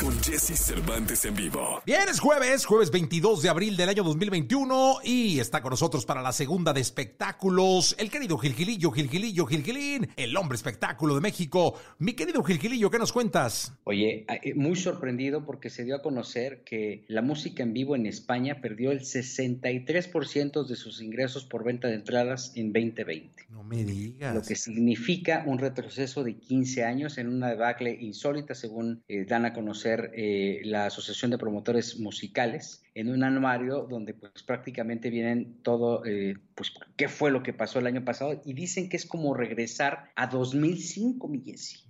con Jesse Cervantes en vivo. Bien, es jueves, jueves 22 de abril del año 2021 y está con nosotros para la segunda de espectáculos el querido Gilgilillo, Gilgilillo, Gilgilín, el hombre espectáculo de México. Mi querido Gilgilillo, ¿qué nos cuentas? Oye, eh, muy sorprendido porque se dio a conocer que la música en vivo en España perdió el 63% de sus ingresos por venta de entradas en 2020. No me digas. Lo que significa un retroceso de 15 años en una debacle insólita, según eh, dan a conocer eh, la Asociación de Promotores Musicales en un anuario donde pues prácticamente vienen todo, eh, pues qué fue lo que pasó el año pasado y dicen que es como regresar a 2005, mi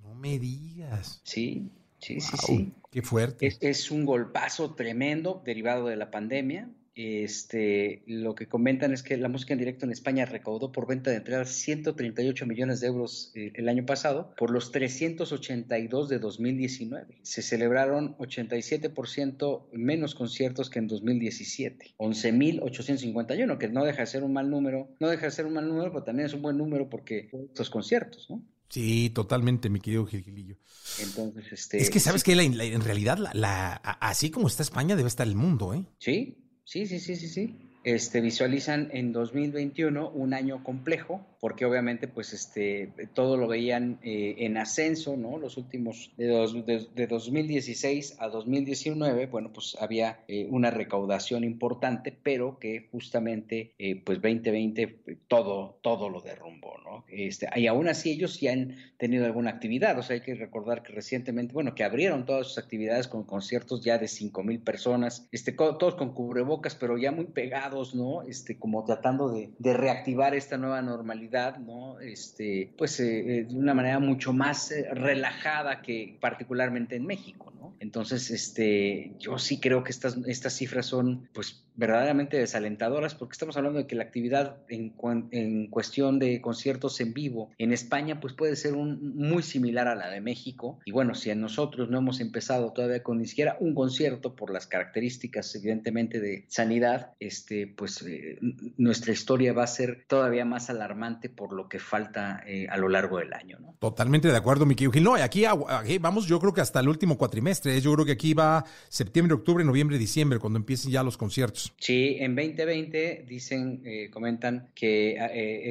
No me digas. Sí, sí, sí, sí. Qué fuerte. Es, es un golpazo tremendo derivado de la pandemia este, lo que comentan es que la música en directo en España recaudó por venta de entradas 138 millones de euros eh, el año pasado por los 382 de 2019. Se celebraron 87% menos conciertos que en 2017. 11.851, que no deja de ser un mal número. No deja de ser un mal número, pero también es un buen número porque estos conciertos, ¿no? Sí, totalmente, mi querido Gilgilillo. Entonces, este. Es que sabes que en realidad, la, así como está España, debe estar el mundo, ¿eh? Sí, Sí, sí, sí, sí, sí. Este, visualizan en 2021 un año complejo, porque obviamente pues este, todo lo veían eh, en ascenso, ¿no? Los últimos, de, de, 2016 a 2019, bueno, pues había eh, una recaudación importante, pero que justamente eh, pues 2020 todo, todo lo derrumbó, ¿no? Este, y aún así ellos sí han tenido alguna actividad, o sea, hay que recordar que recientemente, bueno, que abrieron todas sus actividades con conciertos ya de 5 mil personas, este, todos con cubrebocas, pero ya muy pegados ¿no? Este, como tratando de, reactivar esta nueva normalidad, ¿no? Este, pues eh, eh, de una manera mucho más eh, relajada que particularmente en México. Entonces, este, yo sí creo que estas, estas cifras son, pues, verdaderamente desalentadoras porque estamos hablando de que la actividad en, en cuestión de conciertos en vivo en España, pues puede ser un, muy similar a la de México. Y bueno, si a nosotros no hemos empezado todavía con ni siquiera un concierto por las características, evidentemente, de sanidad, este, pues eh, nuestra historia va a ser todavía más alarmante por lo que falta eh, a lo largo del año. ¿no? Totalmente de acuerdo, Miki. No, aquí, aquí, vamos, yo creo que hasta el último cuatrimestre. ¿eh? Yo creo que aquí va septiembre, octubre, noviembre, diciembre, cuando empiecen ya los conciertos. Sí, en 2020 dicen, comentan que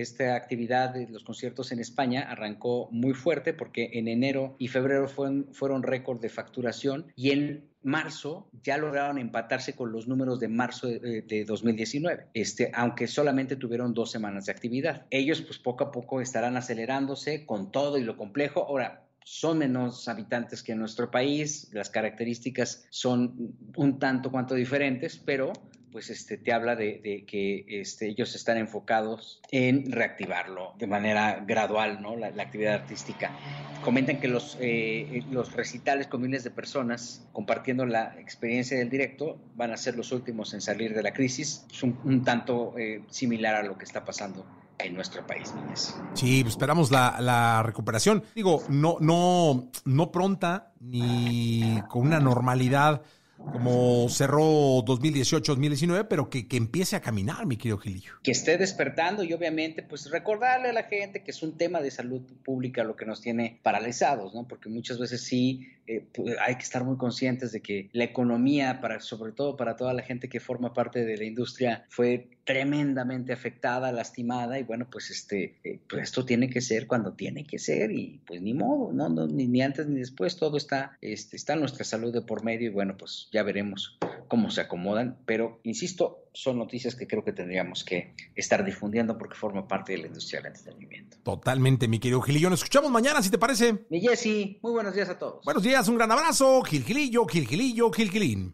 esta actividad de los conciertos en España arrancó muy fuerte porque en enero y febrero fueron, fueron récord de facturación y en marzo ya lograron empatarse con los números de marzo de, 2019, este, aunque solamente tuvieron dos semanas de actividad. Ellos pues poco a poco estarán acelerándose con todo y lo complejo. Ahora, son menos habitantes que nuestro país, las características son un tanto cuanto diferentes, pero pues este, te habla de, que este, ellos están enfocados en reactivarlo de manera gradual, ¿no? La, actividad artística. Comentan que los, eh, los recitales con miles de personas compartiendo la experiencia del directo van a ser los últimos en salir de la crisis, es un, tanto eh, similar a lo que está pasando en nuestro país. Sí, pues esperamos la, la, recuperación. Digo, no, no, no pronta ni con una normalidad como cerró 2018-2019, pero que, que, empiece a caminar, mi querido Gilillo. Que esté despertando y obviamente pues recordarle a la gente que es un tema de salud pública lo que nos tiene paralizados, ¿no? Porque muchas veces sí eh, pues, hay que estar muy conscientes de que la economía, para, sobre todo para toda la gente que forma parte de la industria, fue tremendamente afectada, lastimada y bueno, pues este, eh, pues esto tiene que ser cuando tiene que ser y pues ni modo, no, no ni, ni, antes ni después, todo está, este, está nuestra salud de por medio y bueno, pues ya veremos cómo se acomodan, pero insisto, son noticias que creo que tendríamos que estar difundiendo porque forma parte de la industria del entretenimiento. Totalmente, mi querido Gilillo. Nos escuchamos mañana, si te parece. Mi Jessy, muy buenos días a todos. Buenos días, un gran abrazo. Gil Gilillo, Gil Gilillo, Gil Gilín.